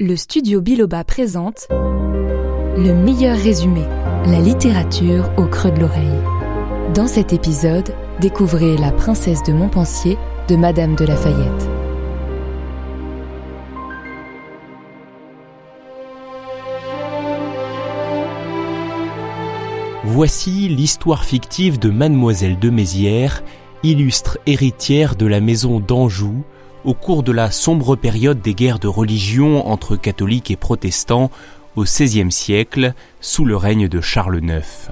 Le studio Biloba présente Le meilleur résumé, la littérature au creux de l'oreille. Dans cet épisode, découvrez La princesse de Montpensier de Madame de Lafayette. Voici l'histoire fictive de Mademoiselle de Mézières, illustre héritière de la maison d'Anjou, au cours de la sombre période des guerres de religion entre catholiques et protestants au XVIe siècle, sous le règne de Charles IX.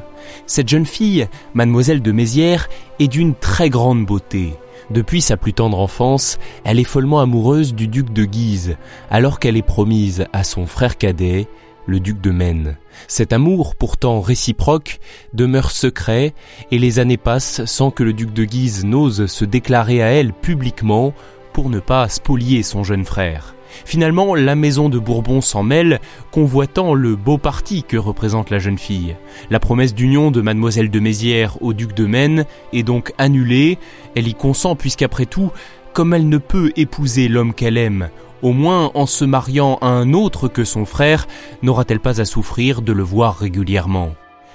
Cette jeune fille, Mademoiselle de Mézières, est d'une très grande beauté. Depuis sa plus tendre enfance, elle est follement amoureuse du duc de Guise, alors qu'elle est promise à son frère cadet, le duc de Maine. Cet amour, pourtant réciproque, demeure secret, et les années passent sans que le duc de Guise n'ose se déclarer à elle publiquement pour ne pas spolier son jeune frère. Finalement, la maison de Bourbon s'en mêle, convoitant le beau parti que représente la jeune fille. La promesse d'union de mademoiselle de Mézières au duc de Maine est donc annulée, elle y consent puisqu'après tout, comme elle ne peut épouser l'homme qu'elle aime, au moins en se mariant à un autre que son frère, n'aura-t-elle pas à souffrir de le voir régulièrement.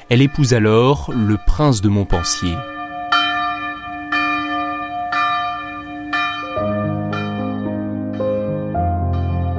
Elle épouse alors le prince de Montpensier.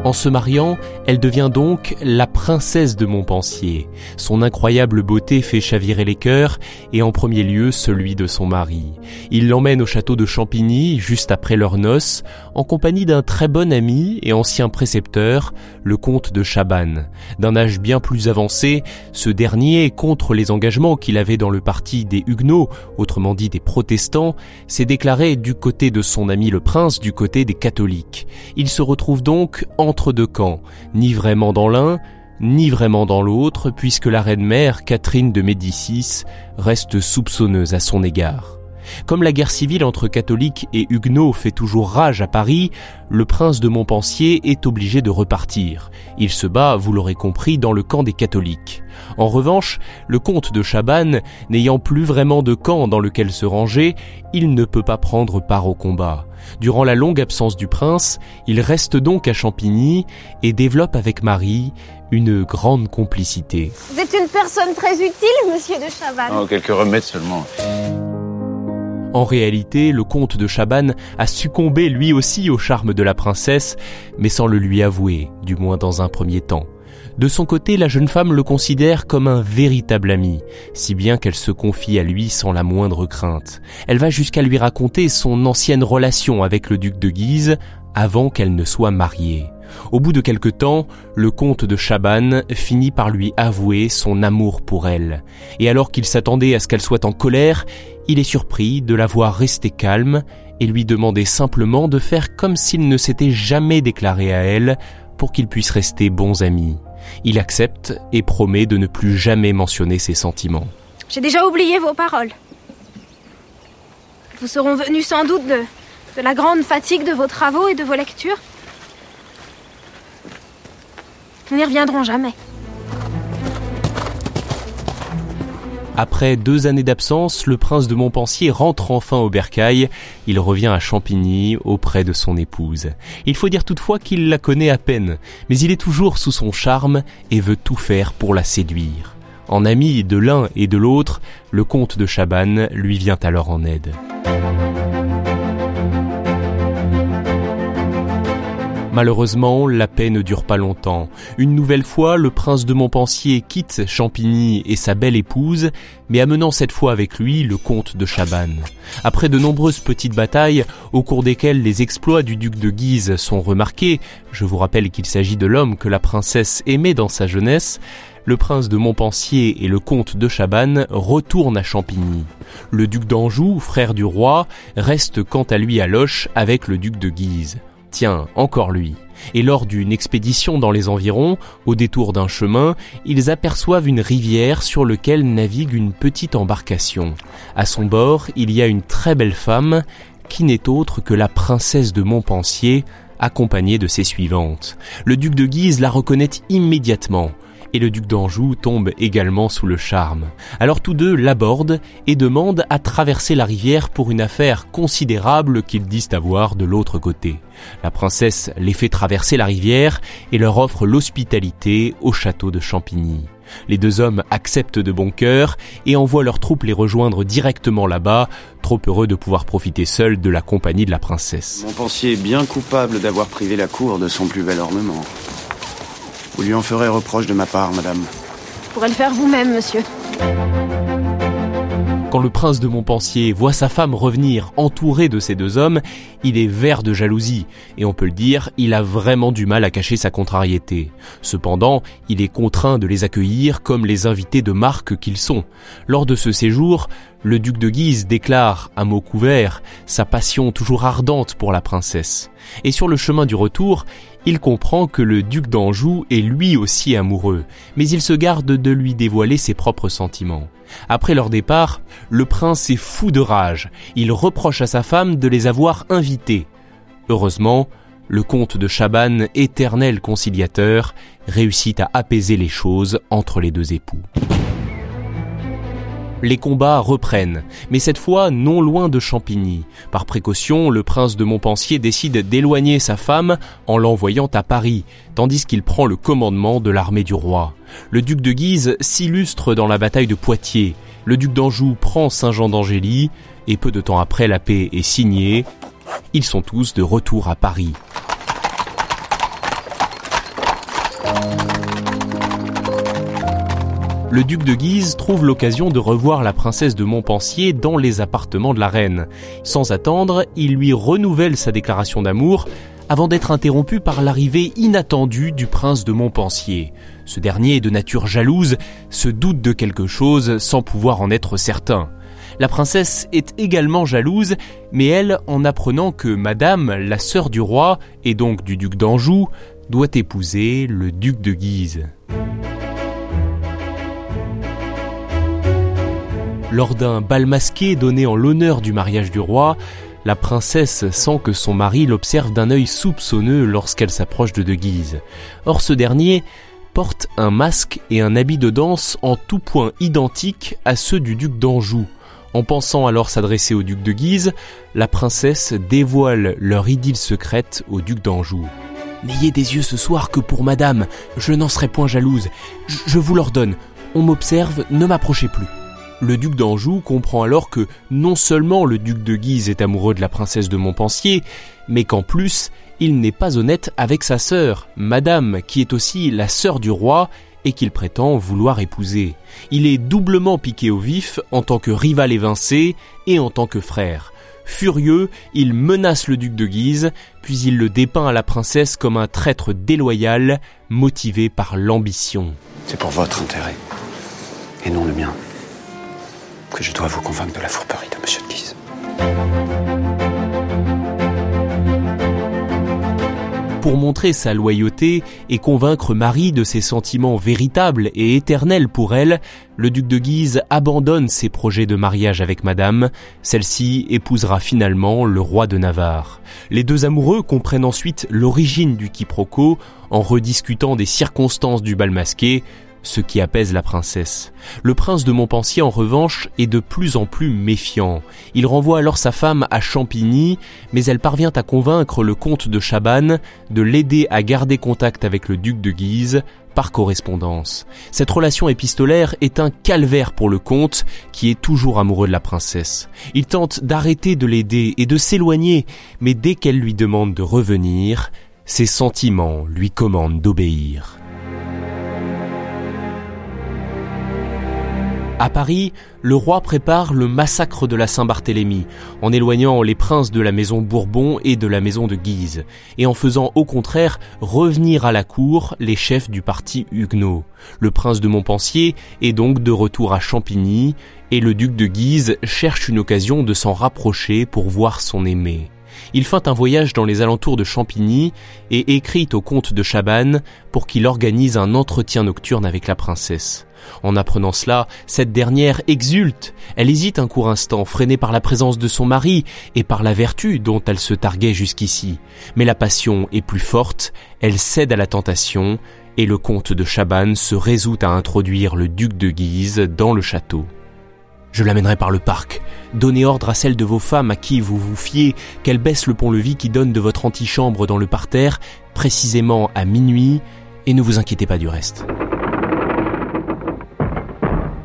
En se mariant, elle devient donc la princesse de Montpensier. Son incroyable beauté fait chavirer les cœurs, et en premier lieu celui de son mari. Il l'emmène au château de Champigny, juste après leur noces, en compagnie d'un très bon ami et ancien précepteur, le comte de Chabannes. D'un âge bien plus avancé, ce dernier, contre les engagements qu'il avait dans le parti des Huguenots, autrement dit des protestants, s'est déclaré du côté de son ami le prince, du côté des catholiques. Il se retrouve donc en entre deux camps, ni vraiment dans l'un, ni vraiment dans l'autre, puisque la reine-mère, Catherine de Médicis, reste soupçonneuse à son égard. Comme la guerre civile entre catholiques et huguenots fait toujours rage à Paris, le prince de Montpensier est obligé de repartir. Il se bat, vous l'aurez compris, dans le camp des catholiques. En revanche, le comte de Chabannes, n'ayant plus vraiment de camp dans lequel se ranger, il ne peut pas prendre part au combat. Durant la longue absence du prince, il reste donc à Champigny et développe avec Marie une grande complicité. Vous êtes une personne très utile, monsieur de Chabannes. Oh, quelques remèdes seulement. En réalité, le comte de Chabannes a succombé lui aussi au charme de la princesse, mais sans le lui avouer, du moins dans un premier temps. De son côté, la jeune femme le considère comme un véritable ami, si bien qu'elle se confie à lui sans la moindre crainte. Elle va jusqu'à lui raconter son ancienne relation avec le duc de Guise avant qu'elle ne soit mariée. Au bout de quelque temps, le comte de Chabannes finit par lui avouer son amour pour elle. Et alors qu'il s'attendait à ce qu'elle soit en colère, il est surpris de la voir rester calme et lui demander simplement de faire comme s'il ne s'était jamais déclaré à elle pour qu'ils puissent rester bons amis. Il accepte et promet de ne plus jamais mentionner ses sentiments. J'ai déjà oublié vos paroles. Vous seront venus sans doute de, de la grande fatigue de vos travaux et de vos lectures. Nous n'y reviendrons jamais. Après deux années d'absence, le prince de Montpensier rentre enfin au bercail. Il revient à Champigny auprès de son épouse. Il faut dire toutefois qu'il la connaît à peine, mais il est toujours sous son charme et veut tout faire pour la séduire. En ami de l'un et de l'autre, le comte de Chabannes lui vient alors en aide. Malheureusement, la paix ne dure pas longtemps. Une nouvelle fois, le prince de Montpensier quitte Champigny et sa belle épouse, mais amenant cette fois avec lui le comte de Chabannes. Après de nombreuses petites batailles, au cours desquelles les exploits du duc de Guise sont remarqués, je vous rappelle qu'il s'agit de l'homme que la princesse aimait dans sa jeunesse, le prince de Montpensier et le comte de Chabannes retournent à Champigny. Le duc d'Anjou, frère du roi, reste quant à lui à Loche avec le duc de Guise. Tiens, encore lui. Et lors d'une expédition dans les environs, au détour d'un chemin, ils aperçoivent une rivière sur laquelle navigue une petite embarcation. À son bord, il y a une très belle femme, qui n'est autre que la princesse de Montpensier, accompagnée de ses suivantes. Le duc de Guise la reconnaît immédiatement et le duc d'Anjou tombe également sous le charme. Alors tous deux l'abordent et demandent à traverser la rivière pour une affaire considérable qu'ils disent avoir de l'autre côté. La princesse les fait traverser la rivière et leur offre l'hospitalité au château de Champigny. Les deux hommes acceptent de bon cœur et envoient leurs troupes les rejoindre directement là-bas, trop heureux de pouvoir profiter seuls de la compagnie de la princesse. Mon pensier est bien coupable d'avoir privé la cour de son plus bel ornement. Vous lui en ferez reproche de ma part, madame. Vous pourrez le faire vous-même, monsieur. Quand le prince de Montpensier voit sa femme revenir entourée de ces deux hommes, il est vert de jalousie, et on peut le dire, il a vraiment du mal à cacher sa contrariété. Cependant, il est contraint de les accueillir comme les invités de marque qu'ils sont. Lors de ce séjour, le duc de Guise déclare, à mots couverts, sa passion toujours ardente pour la princesse. Et sur le chemin du retour, il comprend que le duc d'Anjou est lui aussi amoureux, mais il se garde de lui dévoiler ses propres sentiments. Après leur départ, le prince est fou de rage. Il reproche à sa femme de les avoir invités. Heureusement, le comte de Chabannes, éternel conciliateur, réussit à apaiser les choses entre les deux époux les combats reprennent, mais cette fois non loin de Champigny. Par précaution, le prince de Montpensier décide d'éloigner sa femme en l'envoyant à Paris, tandis qu'il prend le commandement de l'armée du roi. Le duc de Guise s'illustre dans la bataille de Poitiers. Le duc d'Anjou prend Saint-Jean d'Angély, et peu de temps après la paix est signée, ils sont tous de retour à Paris. Le duc de Guise trouve l'occasion de revoir la princesse de Montpensier dans les appartements de la reine. Sans attendre, il lui renouvelle sa déclaration d'amour avant d'être interrompu par l'arrivée inattendue du prince de Montpensier. Ce dernier, de nature jalouse, se doute de quelque chose sans pouvoir en être certain. La princesse est également jalouse, mais elle, en apprenant que Madame, la sœur du roi, et donc du duc d'Anjou, doit épouser le duc de Guise. Lors d'un bal masqué donné en l'honneur du mariage du roi, la princesse sent que son mari l'observe d'un œil soupçonneux lorsqu'elle s'approche de De Guise. Or ce dernier porte un masque et un habit de danse en tout point identiques à ceux du duc d'Anjou. En pensant alors s'adresser au duc de Guise, la princesse dévoile leur idylle secrète au duc d'Anjou. N'ayez des yeux ce soir que pour madame, je n'en serai point jalouse. Je, je vous l'ordonne, on m'observe, ne m'approchez plus. Le duc d'Anjou comprend alors que non seulement le duc de Guise est amoureux de la princesse de Montpensier, mais qu'en plus, il n'est pas honnête avec sa sœur, madame, qui est aussi la sœur du roi et qu'il prétend vouloir épouser. Il est doublement piqué au vif en tant que rival évincé et en tant que frère. Furieux, il menace le duc de Guise, puis il le dépeint à la princesse comme un traître déloyal, motivé par l'ambition. C'est pour votre intérêt, et non le mien que je dois vous convaincre de la fourberie de Monsieur de Guise. Pour montrer sa loyauté et convaincre Marie de ses sentiments véritables et éternels pour elle, le duc de Guise abandonne ses projets de mariage avec madame. Celle-ci épousera finalement le roi de Navarre. Les deux amoureux comprennent ensuite l'origine du quiproquo en rediscutant des circonstances du bal masqué, ce qui apaise la princesse. Le prince de Montpensier, en revanche, est de plus en plus méfiant. Il renvoie alors sa femme à Champigny, mais elle parvient à convaincre le comte de Chabannes de l'aider à garder contact avec le duc de Guise par correspondance. Cette relation épistolaire est un calvaire pour le comte, qui est toujours amoureux de la princesse. Il tente d'arrêter de l'aider et de s'éloigner, mais dès qu'elle lui demande de revenir, ses sentiments lui commandent d'obéir. À Paris, le roi prépare le massacre de la Saint-Barthélemy, en éloignant les princes de la maison Bourbon et de la maison de Guise, et en faisant au contraire revenir à la cour les chefs du parti huguenot. Le prince de Montpensier est donc de retour à Champigny, et le duc de Guise cherche une occasion de s'en rapprocher pour voir son aimé. Il feint un voyage dans les alentours de Champigny et écrit au comte de Chabannes pour qu'il organise un entretien nocturne avec la princesse. En apprenant cela, cette dernière exulte. Elle hésite un court instant, freinée par la présence de son mari et par la vertu dont elle se targuait jusqu'ici. Mais la passion est plus forte, elle cède à la tentation, et le comte de Chabannes se résout à introduire le duc de Guise dans le château. Je l'amènerai par le parc. Donnez ordre à celle de vos femmes à qui vous vous fiez qu'elle baisse le pont-levis qui donne de votre antichambre dans le parterre, précisément à minuit, et ne vous inquiétez pas du reste.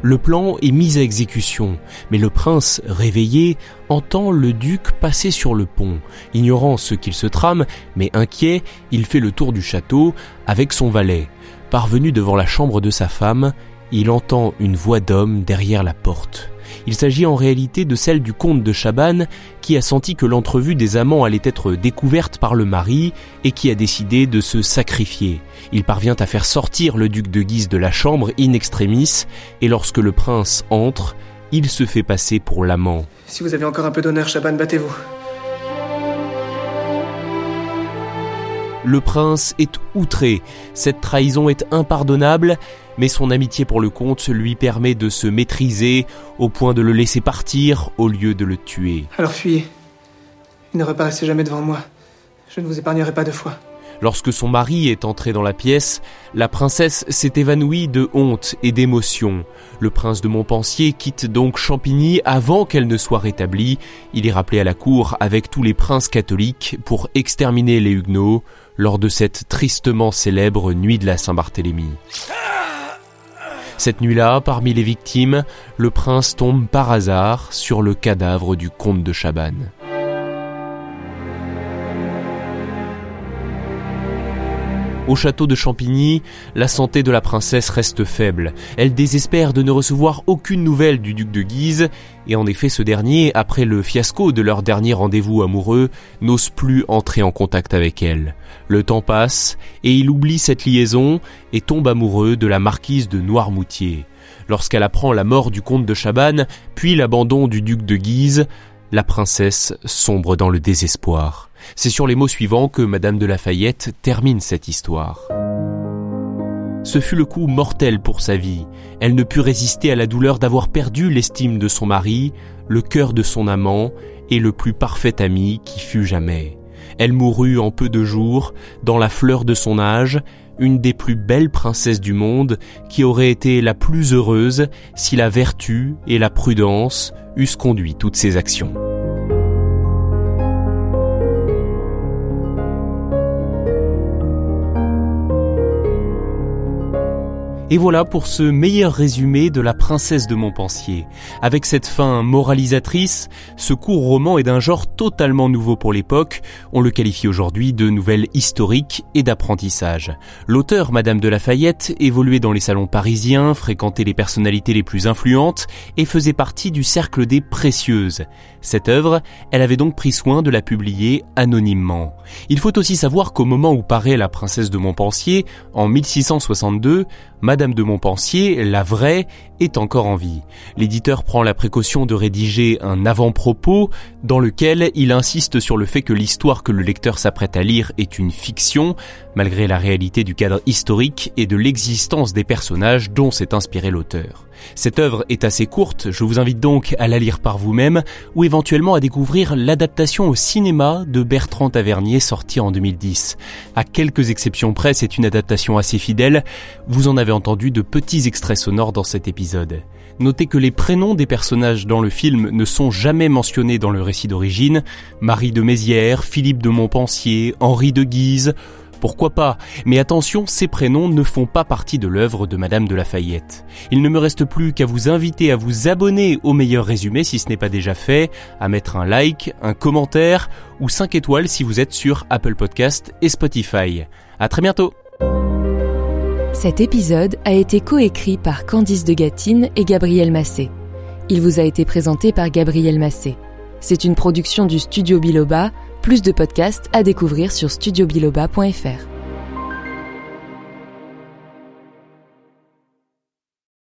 Le plan est mis à exécution, mais le prince, réveillé, entend le duc passer sur le pont. Ignorant ce qu'il se trame, mais inquiet, il fait le tour du château avec son valet. Parvenu devant la chambre de sa femme, il entend une voix d'homme derrière la porte. Il s'agit en réalité de celle du comte de Chabannes qui a senti que l'entrevue des amants allait être découverte par le mari et qui a décidé de se sacrifier. Il parvient à faire sortir le duc de Guise de la chambre in extremis et lorsque le prince entre, il se fait passer pour l'amant. Si vous avez encore un peu d'honneur, Chabannes, battez-vous. Le prince est outré. Cette trahison est impardonnable, mais son amitié pour le comte lui permet de se maîtriser au point de le laisser partir au lieu de le tuer. Alors fuyez. ne reparaissez jamais devant moi. Je ne vous épargnerai pas deux fois. Lorsque son mari est entré dans la pièce, la princesse s'est évanouie de honte et d'émotion. Le prince de Montpensier quitte donc Champigny avant qu'elle ne soit rétablie. Il est rappelé à la cour avec tous les princes catholiques pour exterminer les Huguenots lors de cette tristement célèbre nuit de la Saint-Barthélemy. Cette nuit-là, parmi les victimes, le prince tombe par hasard sur le cadavre du comte de Chabannes. Au château de Champigny, la santé de la princesse reste faible. Elle désespère de ne recevoir aucune nouvelle du duc de Guise, et en effet ce dernier, après le fiasco de leur dernier rendez-vous amoureux, n'ose plus entrer en contact avec elle. Le temps passe, et il oublie cette liaison et tombe amoureux de la marquise de Noirmoutier. Lorsqu'elle apprend la mort du comte de Chabannes, puis l'abandon du duc de Guise, la princesse sombre dans le désespoir. C'est sur les mots suivants que Madame de Lafayette termine cette histoire. Ce fut le coup mortel pour sa vie. Elle ne put résister à la douleur d'avoir perdu l'estime de son mari, le cœur de son amant et le plus parfait ami qui fut jamais. Elle mourut en peu de jours, dans la fleur de son âge, une des plus belles princesses du monde, qui aurait été la plus heureuse si la vertu et la prudence eussent conduit toutes ses actions. Et voilà pour ce meilleur résumé de la princesse de Montpensier. Avec cette fin moralisatrice, ce court roman est d'un genre totalement nouveau pour l'époque. On le qualifie aujourd'hui de nouvelle historique et d'apprentissage. L'auteur, Madame de Lafayette, évoluait dans les salons parisiens, fréquentait les personnalités les plus influentes et faisait partie du cercle des précieuses. Cette œuvre, elle avait donc pris soin de la publier anonymement. Il faut aussi savoir qu'au moment où paraît La princesse de Montpensier, en 1662, Madame de Montpensier, la vraie, est encore en vie. L'éditeur prend la précaution de rédiger un avant-propos dans lequel il insiste sur le fait que l'histoire que le lecteur s'apprête à lire est une fiction, malgré la réalité du cadre historique et de l'existence des personnages dont s'est inspiré l'auteur. Cette œuvre est assez courte, je vous invite donc à la lire par vous-même ou éventuellement à découvrir l'adaptation au cinéma de Bertrand Tavernier sorti en 2010. À quelques exceptions près, c'est une adaptation assez fidèle, vous en avez entendu de petits extraits sonores dans cet épisode. Notez que les prénoms des personnages dans le film ne sont jamais mentionnés dans le récit d'origine. Marie de Mézières, Philippe de Montpensier, Henri de Guise, pourquoi pas? Mais attention, ces prénoms ne font pas partie de l'œuvre de Madame de Lafayette. Il ne me reste plus qu'à vous inviter à vous abonner au meilleur résumé si ce n'est pas déjà fait, à mettre un like, un commentaire ou 5 étoiles si vous êtes sur Apple Podcast et Spotify. À très bientôt Cet épisode a été coécrit par Candice de Gatine et Gabriel Massé. Il vous a été présenté par Gabriel Massé. C'est une production du studio Biloba plus de podcasts à découvrir sur studiobiloba.fr.